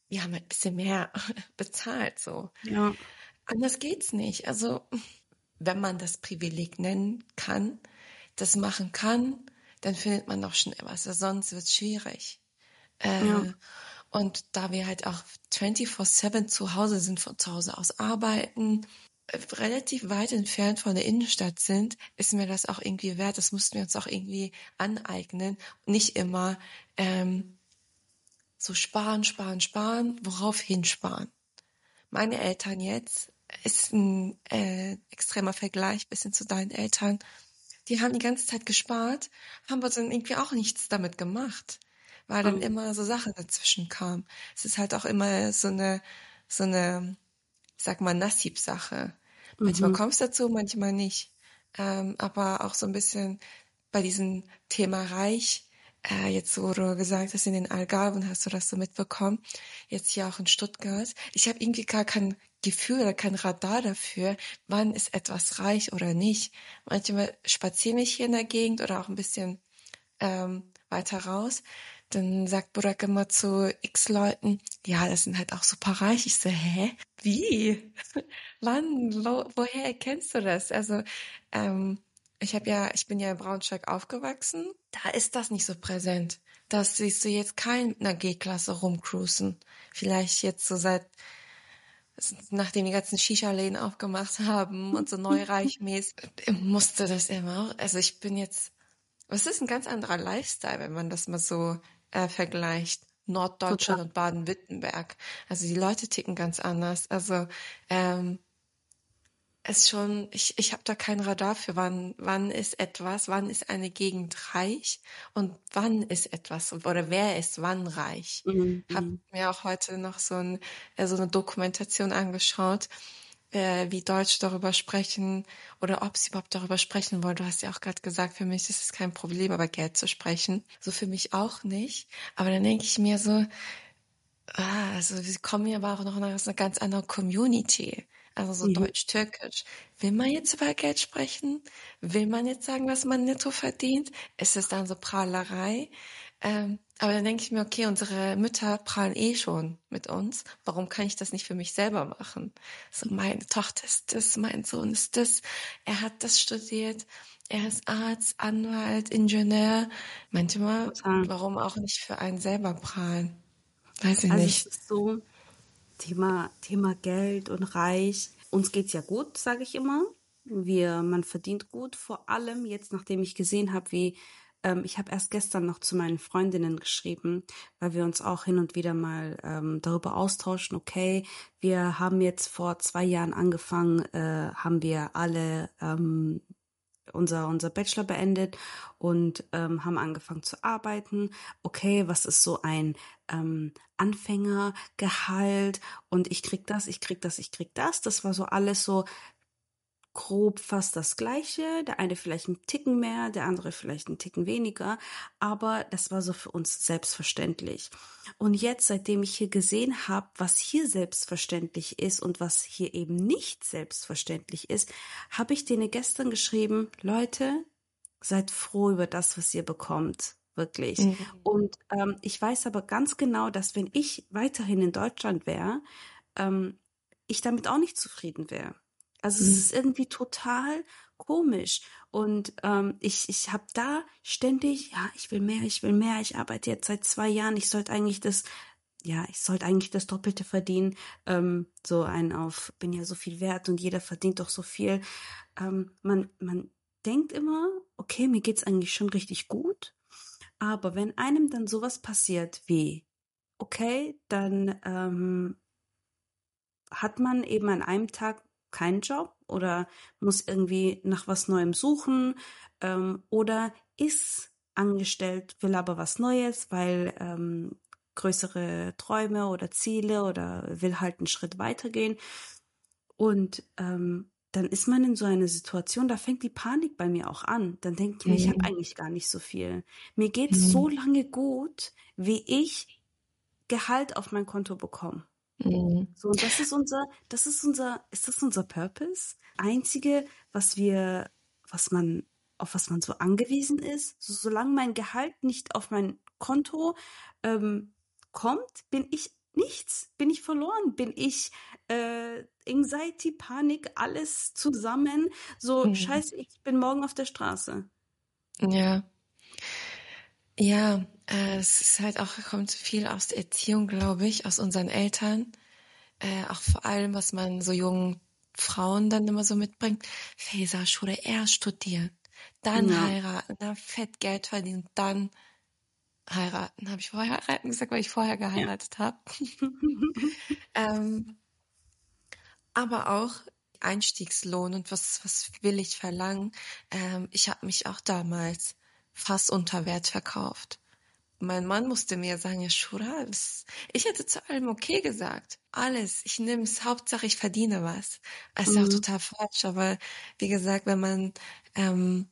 wir haben ein bisschen mehr [LAUGHS] bezahlt, so. Ja. Anders geht's nicht. Also, wenn man das Privileg nennen kann, das machen kann, dann findet man doch schon etwas. Sonst wird's schwierig. Äh, ja. Und da wir halt auch 24-7 zu Hause sind, von zu Hause aus arbeiten, äh, relativ weit entfernt von der Innenstadt sind, ist mir das auch irgendwie wert. Das mussten wir uns auch irgendwie aneignen. Nicht immer ähm, so sparen, sparen, sparen, woraufhin sparen. Meine Eltern jetzt, ist ein äh, extremer Vergleich bisschen zu deinen Eltern, die haben die ganze Zeit gespart, haben aber dann irgendwie auch nichts damit gemacht, weil dann oh. immer so Sachen dazwischen kamen. Es ist halt auch immer so eine, so eine, ich sag mal, Nassib-Sache. Manchmal mhm. kommst dazu, manchmal nicht. Ähm, aber auch so ein bisschen bei diesem Thema reich, äh, jetzt wo du gesagt hast, in den Algarven hast du das so mitbekommen, jetzt hier auch in Stuttgart. Ich habe irgendwie gar kein Gefühl oder kein Radar dafür, wann ist etwas reich oder nicht. Manchmal spaziere ich hier in der Gegend oder auch ein bisschen ähm, weiter raus. Dann sagt Burak immer zu x Leuten, ja, das sind halt auch super reich. Ich so, hä? Wie? [LAUGHS] Wann? Wo, woher erkennst du das? Also, ähm, ich habe ja, ich bin ja in Braunschweig aufgewachsen. Da ist das nicht so präsent. Das siehst du jetzt kein mit einer G-Klasse rumcruisen. Vielleicht jetzt so seit, nachdem die ganzen Shisha-Läden aufgemacht haben und so neureichmäßig, [LAUGHS] musste das immer. Also ich bin jetzt, es ist ein ganz anderer Lifestyle, wenn man das mal so äh, vergleicht. Norddeutschland Total. und Baden-Württemberg. Also die Leute ticken ganz anders. Also ähm, ist schon, ich, ich habe da kein Radar für, wann, wann ist etwas, wann ist eine Gegend reich und wann ist etwas oder wer ist wann reich. Mhm. Habe mhm. mir auch heute noch so, ein, äh, so eine Dokumentation angeschaut, äh, wie Deutsch darüber sprechen oder ob sie überhaupt darüber sprechen wollen. Du hast ja auch gerade gesagt, für mich ist es kein Problem, über Geld zu sprechen. So für mich auch nicht. Aber dann denke ich mir so, ah, also sie kommen ja aber auch noch aus einer ganz anderen Community also so mhm. deutsch-türkisch. Will man jetzt über Geld sprechen? Will man jetzt sagen, was man netto verdient? Ist es dann so Prahlerei? Ähm, aber dann denke ich mir, okay, unsere Mütter prahlen eh schon mit uns. Warum kann ich das nicht für mich selber machen? So, meine Tochter ist das, mein Sohn ist das. Er hat das studiert. Er ist Arzt, Anwalt, Ingenieur. Manchmal, warum auch nicht für einen selber prahlen? Weiß ich also nicht. Es ist so, Thema, Thema Geld und Reich. Uns geht's ja gut, sage ich immer. Wir, man verdient gut, vor allem jetzt, nachdem ich gesehen habe, wie ähm, ich habe erst gestern noch zu meinen Freundinnen geschrieben, weil wir uns auch hin und wieder mal ähm, darüber austauschen. Okay, wir haben jetzt vor zwei Jahren angefangen, äh, haben wir alle ähm, unser, unser Bachelor beendet und ähm, haben angefangen zu arbeiten. Okay, was ist so ein ähm, Anfängergehalt? Und ich krieg das, ich krieg das, ich krieg das. Das war so alles so grob fast das Gleiche. Der eine vielleicht einen Ticken mehr, der andere vielleicht einen Ticken weniger. Aber das war so für uns selbstverständlich. Und jetzt, seitdem ich hier gesehen habe, was hier selbstverständlich ist und was hier eben nicht selbstverständlich ist, habe ich denen gestern geschrieben, Leute, seid froh über das, was ihr bekommt. Wirklich. Mhm. Und ähm, ich weiß aber ganz genau, dass wenn ich weiterhin in Deutschland wäre, ähm, ich damit auch nicht zufrieden wäre. Also mhm. es ist irgendwie total komisch. Und ähm, ich, ich habe da ständig, ja, ich will mehr, ich will mehr, ich arbeite jetzt seit zwei Jahren, ich sollte eigentlich das, ja, ich sollte eigentlich das Doppelte verdienen. Ähm, so ein auf, bin ja so viel wert und jeder verdient doch so viel. Ähm, man, man denkt immer, okay, mir geht's eigentlich schon richtig gut. Aber wenn einem dann sowas passiert wie, okay, dann ähm, hat man eben an einem Tag keinen Job oder muss irgendwie nach was Neuem suchen ähm, oder ist angestellt, will aber was Neues, weil ähm, größere Träume oder Ziele oder will halt einen Schritt weitergehen. Und ähm, dann ist man in so einer Situation, da fängt die Panik bei mir auch an. Dann denke ich mir, ich habe mhm. eigentlich gar nicht so viel. Mir geht es mhm. so lange gut, wie ich Gehalt auf mein Konto bekomme. Mhm. So, und das ist unser, das ist unser, ist das unser Purpose? Einzige, was wir, was man, auf was man so angewiesen ist, so, solange mein Gehalt nicht auf mein Konto ähm, kommt, bin ich nichts, bin ich verloren, bin ich äh, Anxiety, Panik, alles zusammen. So, mhm. scheiße, ich bin morgen auf der Straße. Ja. Ja, äh, es ist halt auch, kommt viel aus der Erziehung, glaube ich, aus unseren Eltern. Äh, auch vor allem, was man so jungen Frauen dann immer so mitbringt. Faser, Schule, erst studieren, dann ja. heiraten, dann fett Geld verdienen, dann heiraten. Habe ich vorher heiraten gesagt, weil ich vorher geheiratet ja. habe. [LAUGHS] ähm, aber auch Einstiegslohn und was, was will ich verlangen. Ähm, ich habe mich auch damals fast unter Wert verkauft. Mein Mann musste mir sagen, ja, Shura, ich hätte zu allem okay gesagt. Alles, ich nehme es, Hauptsache ich verdiene was. Das ist mhm. auch total falsch, aber wie gesagt, wenn man, ähm,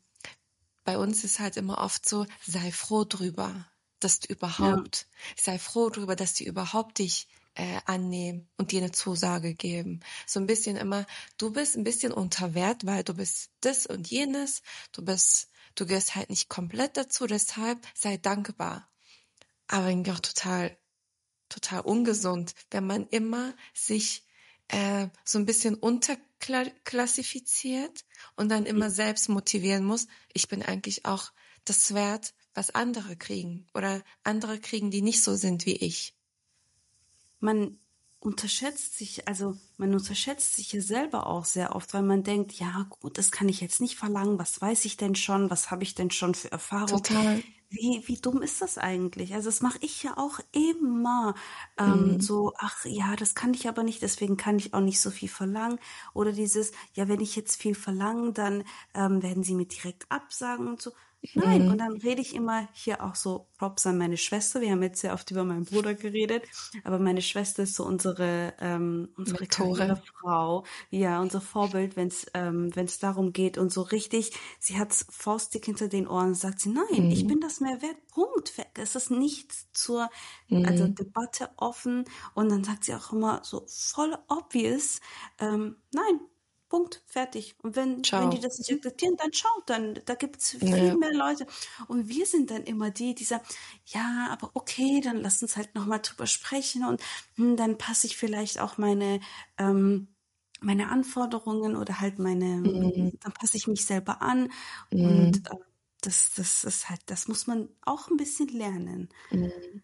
bei uns ist halt immer oft so, sei froh drüber, dass du überhaupt, ja. sei froh drüber, dass die überhaupt dich äh, annehmen und dir eine Zusage geben. So ein bisschen immer, du bist ein bisschen unter Wert, weil du bist das und jenes, du bist, du gehörst halt nicht komplett dazu, deshalb sei dankbar. Aber irgendwie auch total, total ungesund, wenn man immer sich äh, so ein bisschen unterklassifiziert und dann immer selbst motivieren muss, ich bin eigentlich auch das wert, was andere kriegen oder andere kriegen, die nicht so sind wie ich. Man unterschätzt sich, also man unterschätzt sich ja selber auch sehr oft, weil man denkt, ja gut, das kann ich jetzt nicht verlangen, was weiß ich denn schon, was habe ich denn schon für Erfahrung? Total. Wie, wie dumm ist das eigentlich? Also das mache ich ja auch immer. Ähm, mhm. So, ach ja, das kann ich aber nicht, deswegen kann ich auch nicht so viel verlangen. Oder dieses, ja, wenn ich jetzt viel verlange, dann ähm, werden sie mir direkt absagen und so. Nein, mhm. und dann rede ich immer hier auch so Props an meine Schwester. Wir haben jetzt sehr oft über meinen Bruder geredet, aber meine Schwester ist so unsere ähm, unsere Frau, ja, unser Vorbild, wenn es ähm, wenn es darum geht und so richtig. Sie hat faustdick hinter den Ohren und sagt sie, nein, mhm. ich bin das mehr wert. Punkt. Es ist nichts zur mhm. also Debatte offen und dann sagt sie auch immer so voll obvious, ähm, nein, Punkt, fertig. Und wenn, wenn die das nicht akzeptieren, dann schaut, dann, da gibt's viel ja. mehr Leute. Und wir sind dann immer die, die sagen, ja, aber okay, dann lass uns halt nochmal drüber sprechen und hm, dann passe ich vielleicht auch meine, ähm, meine Anforderungen oder halt meine, mhm. dann passe ich mich selber an. Mhm. Und äh, das, das ist halt, das muss man auch ein bisschen lernen. Mhm.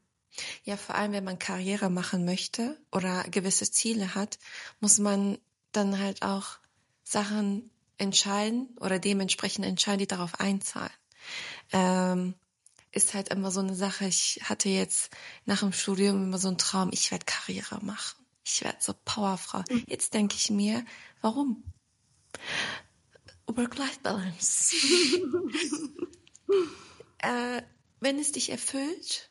Ja, vor allem, wenn man Karriere machen möchte oder gewisse Ziele hat, muss man dann halt auch Sachen entscheiden oder dementsprechend entscheiden, die darauf einzahlen. Ähm, ist halt immer so eine Sache. Ich hatte jetzt nach dem Studium immer so einen Traum, ich werde Karriere machen. Ich werde so Powerfrau. Mhm. Jetzt denke ich mir, warum? Work-Life-Balance. [LAUGHS] äh, wenn es dich erfüllt,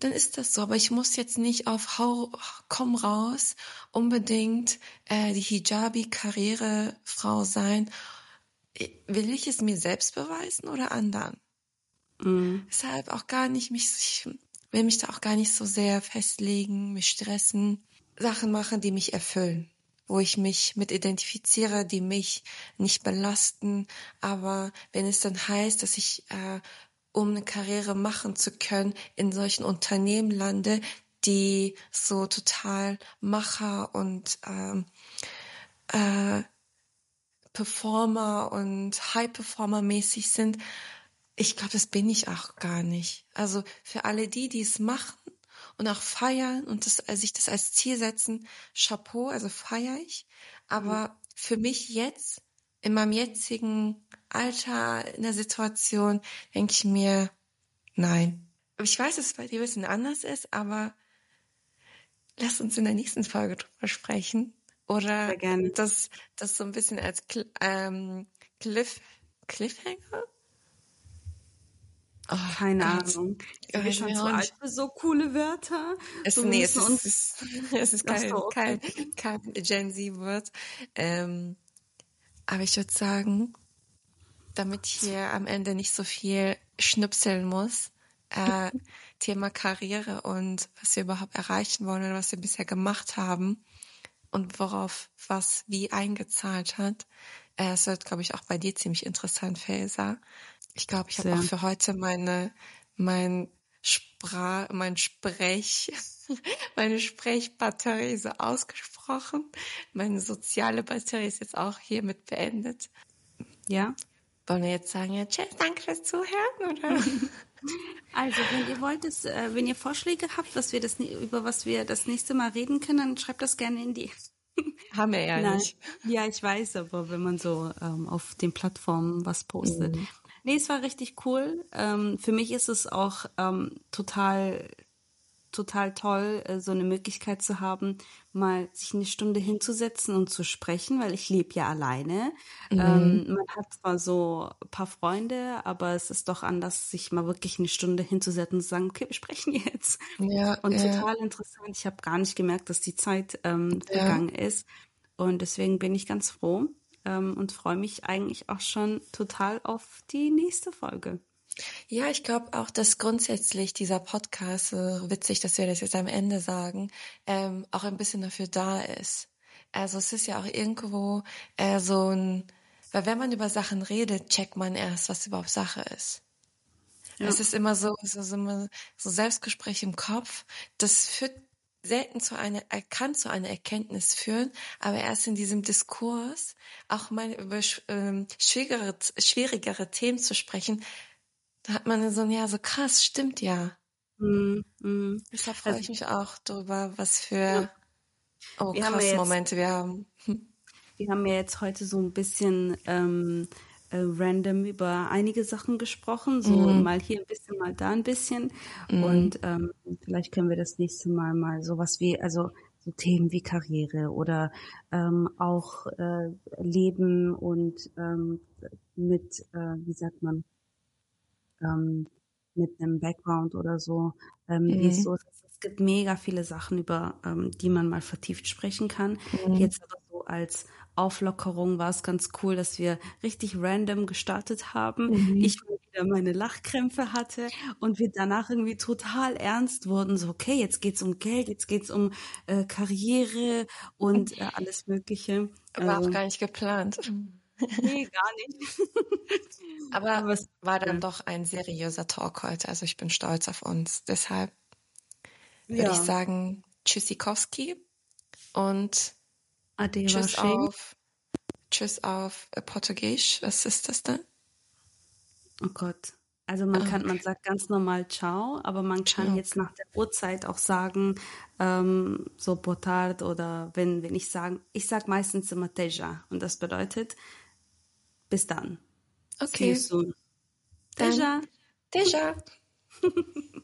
dann ist das so. Aber ich muss jetzt nicht auf Hau, komm raus unbedingt äh, die Hijabi-Karrierefrau sein. Will ich es mir selbst beweisen oder anderen? Mhm. Deshalb auch gar nicht mich, ich will mich da auch gar nicht so sehr festlegen, mich stressen, Sachen machen, die mich erfüllen wo ich mich mit identifiziere, die mich nicht belasten. Aber wenn es dann heißt, dass ich, äh, um eine Karriere machen zu können, in solchen Unternehmen lande, die so total Macher und ähm, äh, Performer und High-Performer mäßig sind, ich glaube, das bin ich auch gar nicht. Also für alle die, die es machen, und auch feiern und das, also sich das als Ziel setzen, Chapeau, also feiere ich. Aber mhm. für mich jetzt, in meinem jetzigen Alter, in der Situation, denke ich mir, nein. Ich weiß, dass es bei dir ein bisschen anders ist, aber lass uns in der nächsten Folge drüber sprechen. Oder das, das so ein bisschen als ähm, Cliff, Cliffhanger Oh, Keine Gott. Ahnung. Sind wir schon zu alt für so coole Wörter? Es, so nee, es ist, es, es ist [LAUGHS] kein, okay. kein, kein Gen Z-Wort. Ähm, aber ich würde sagen, damit ich hier am Ende nicht so viel schnipseln muss, äh, [LAUGHS] Thema Karriere und was wir überhaupt erreichen wollen oder was wir bisher gemacht haben und worauf was wie eingezahlt hat. Äh, es wird, glaube ich, auch bei dir ziemlich interessant, Felsa. Ich glaube, ich habe auch für heute meine, mein Sprach, mein Sprech, [LAUGHS] meine Sprechbatterie so ausgesprochen. Meine soziale Batterie ist jetzt auch hiermit beendet. Ja. Wollen wir jetzt sagen, ja, tschüss, danke fürs Zuhören, oder? [LAUGHS] Also, wenn ihr wollt, dass, äh, wenn ihr Vorschläge habt, was wir das, über was wir das nächste Mal reden können, dann schreibt das gerne in die. [LAUGHS] Haben wir ja Nein. nicht. Ja, ich weiß, aber wenn man so ähm, auf den Plattformen was postet. Mhm. Nee, es war richtig cool. Ähm, für mich ist es auch ähm, total, total toll, äh, so eine Möglichkeit zu haben, mal sich eine Stunde hinzusetzen und zu sprechen, weil ich lebe ja alleine. Mhm. Ähm, man hat zwar so ein paar Freunde, aber es ist doch anders, sich mal wirklich eine Stunde hinzusetzen und zu sagen, okay, wir sprechen jetzt. Ja, und ja. total interessant. Ich habe gar nicht gemerkt, dass die Zeit ähm, vergangen ja. ist. Und deswegen bin ich ganz froh ähm, und freue mich eigentlich auch schon total auf die nächste Folge. Ja, ich glaube auch, dass grundsätzlich dieser Podcast, so witzig, dass wir das jetzt am Ende sagen, ähm, auch ein bisschen dafür da ist. Also es ist ja auch irgendwo äh, so ein, weil wenn man über Sachen redet, checkt man erst, was überhaupt Sache ist. Ja. Es ist immer so, so, so, so Selbstgespräch im Kopf. Das führt selten zu einer, kann zu einer Erkenntnis führen, aber erst in diesem Diskurs auch mal über ähm, schwierigere, schwierigere Themen zu sprechen, da hat man so, ja, so krass, stimmt ja. Mm, mm. Deshalb freue also, ich mich auch darüber, was für ja. oh, krass Momente wir haben. Wir haben ja jetzt heute so ein bisschen ähm, äh, random über einige Sachen gesprochen, so mhm. mal hier ein bisschen, mal da ein bisschen. Mhm. Und ähm, vielleicht können wir das nächste Mal mal sowas wie, also so Themen wie Karriere oder ähm, auch äh, Leben und ähm, mit, äh, wie sagt man, ähm, mit einem Background oder so, ähm, mhm. es so ist. Es gibt mega viele Sachen, über ähm, die man mal vertieft sprechen kann. Mhm. Jetzt aber so als Auflockerung war es ganz cool, dass wir richtig random gestartet haben. Mhm. Ich wieder meine Lachkrämpfe hatte und wir danach irgendwie total ernst wurden. So, okay, jetzt geht's um Geld, jetzt geht's um äh, Karriere und äh, alles Mögliche. War also, auch gar nicht geplant. Nee, gar nicht. Aber, [LAUGHS] Aber es war dann doch ein seriöser Talk heute. Also ich bin stolz auf uns. Deshalb würde ja. ich sagen, Tschüssikowski und Ade Tschüss auf, Tschüss auf äh, Portugiesisch. Was ist das denn? Oh Gott. Also man kann, man sagt ganz normal Ciao, aber man kann Ciao. jetzt nach der Uhrzeit auch sagen, ähm, so Botard oder wenn, wenn ich sagen, ich sag meistens immer Teja und das bedeutet bis dann. Okay. See you soon. Teja. Teja. [LAUGHS]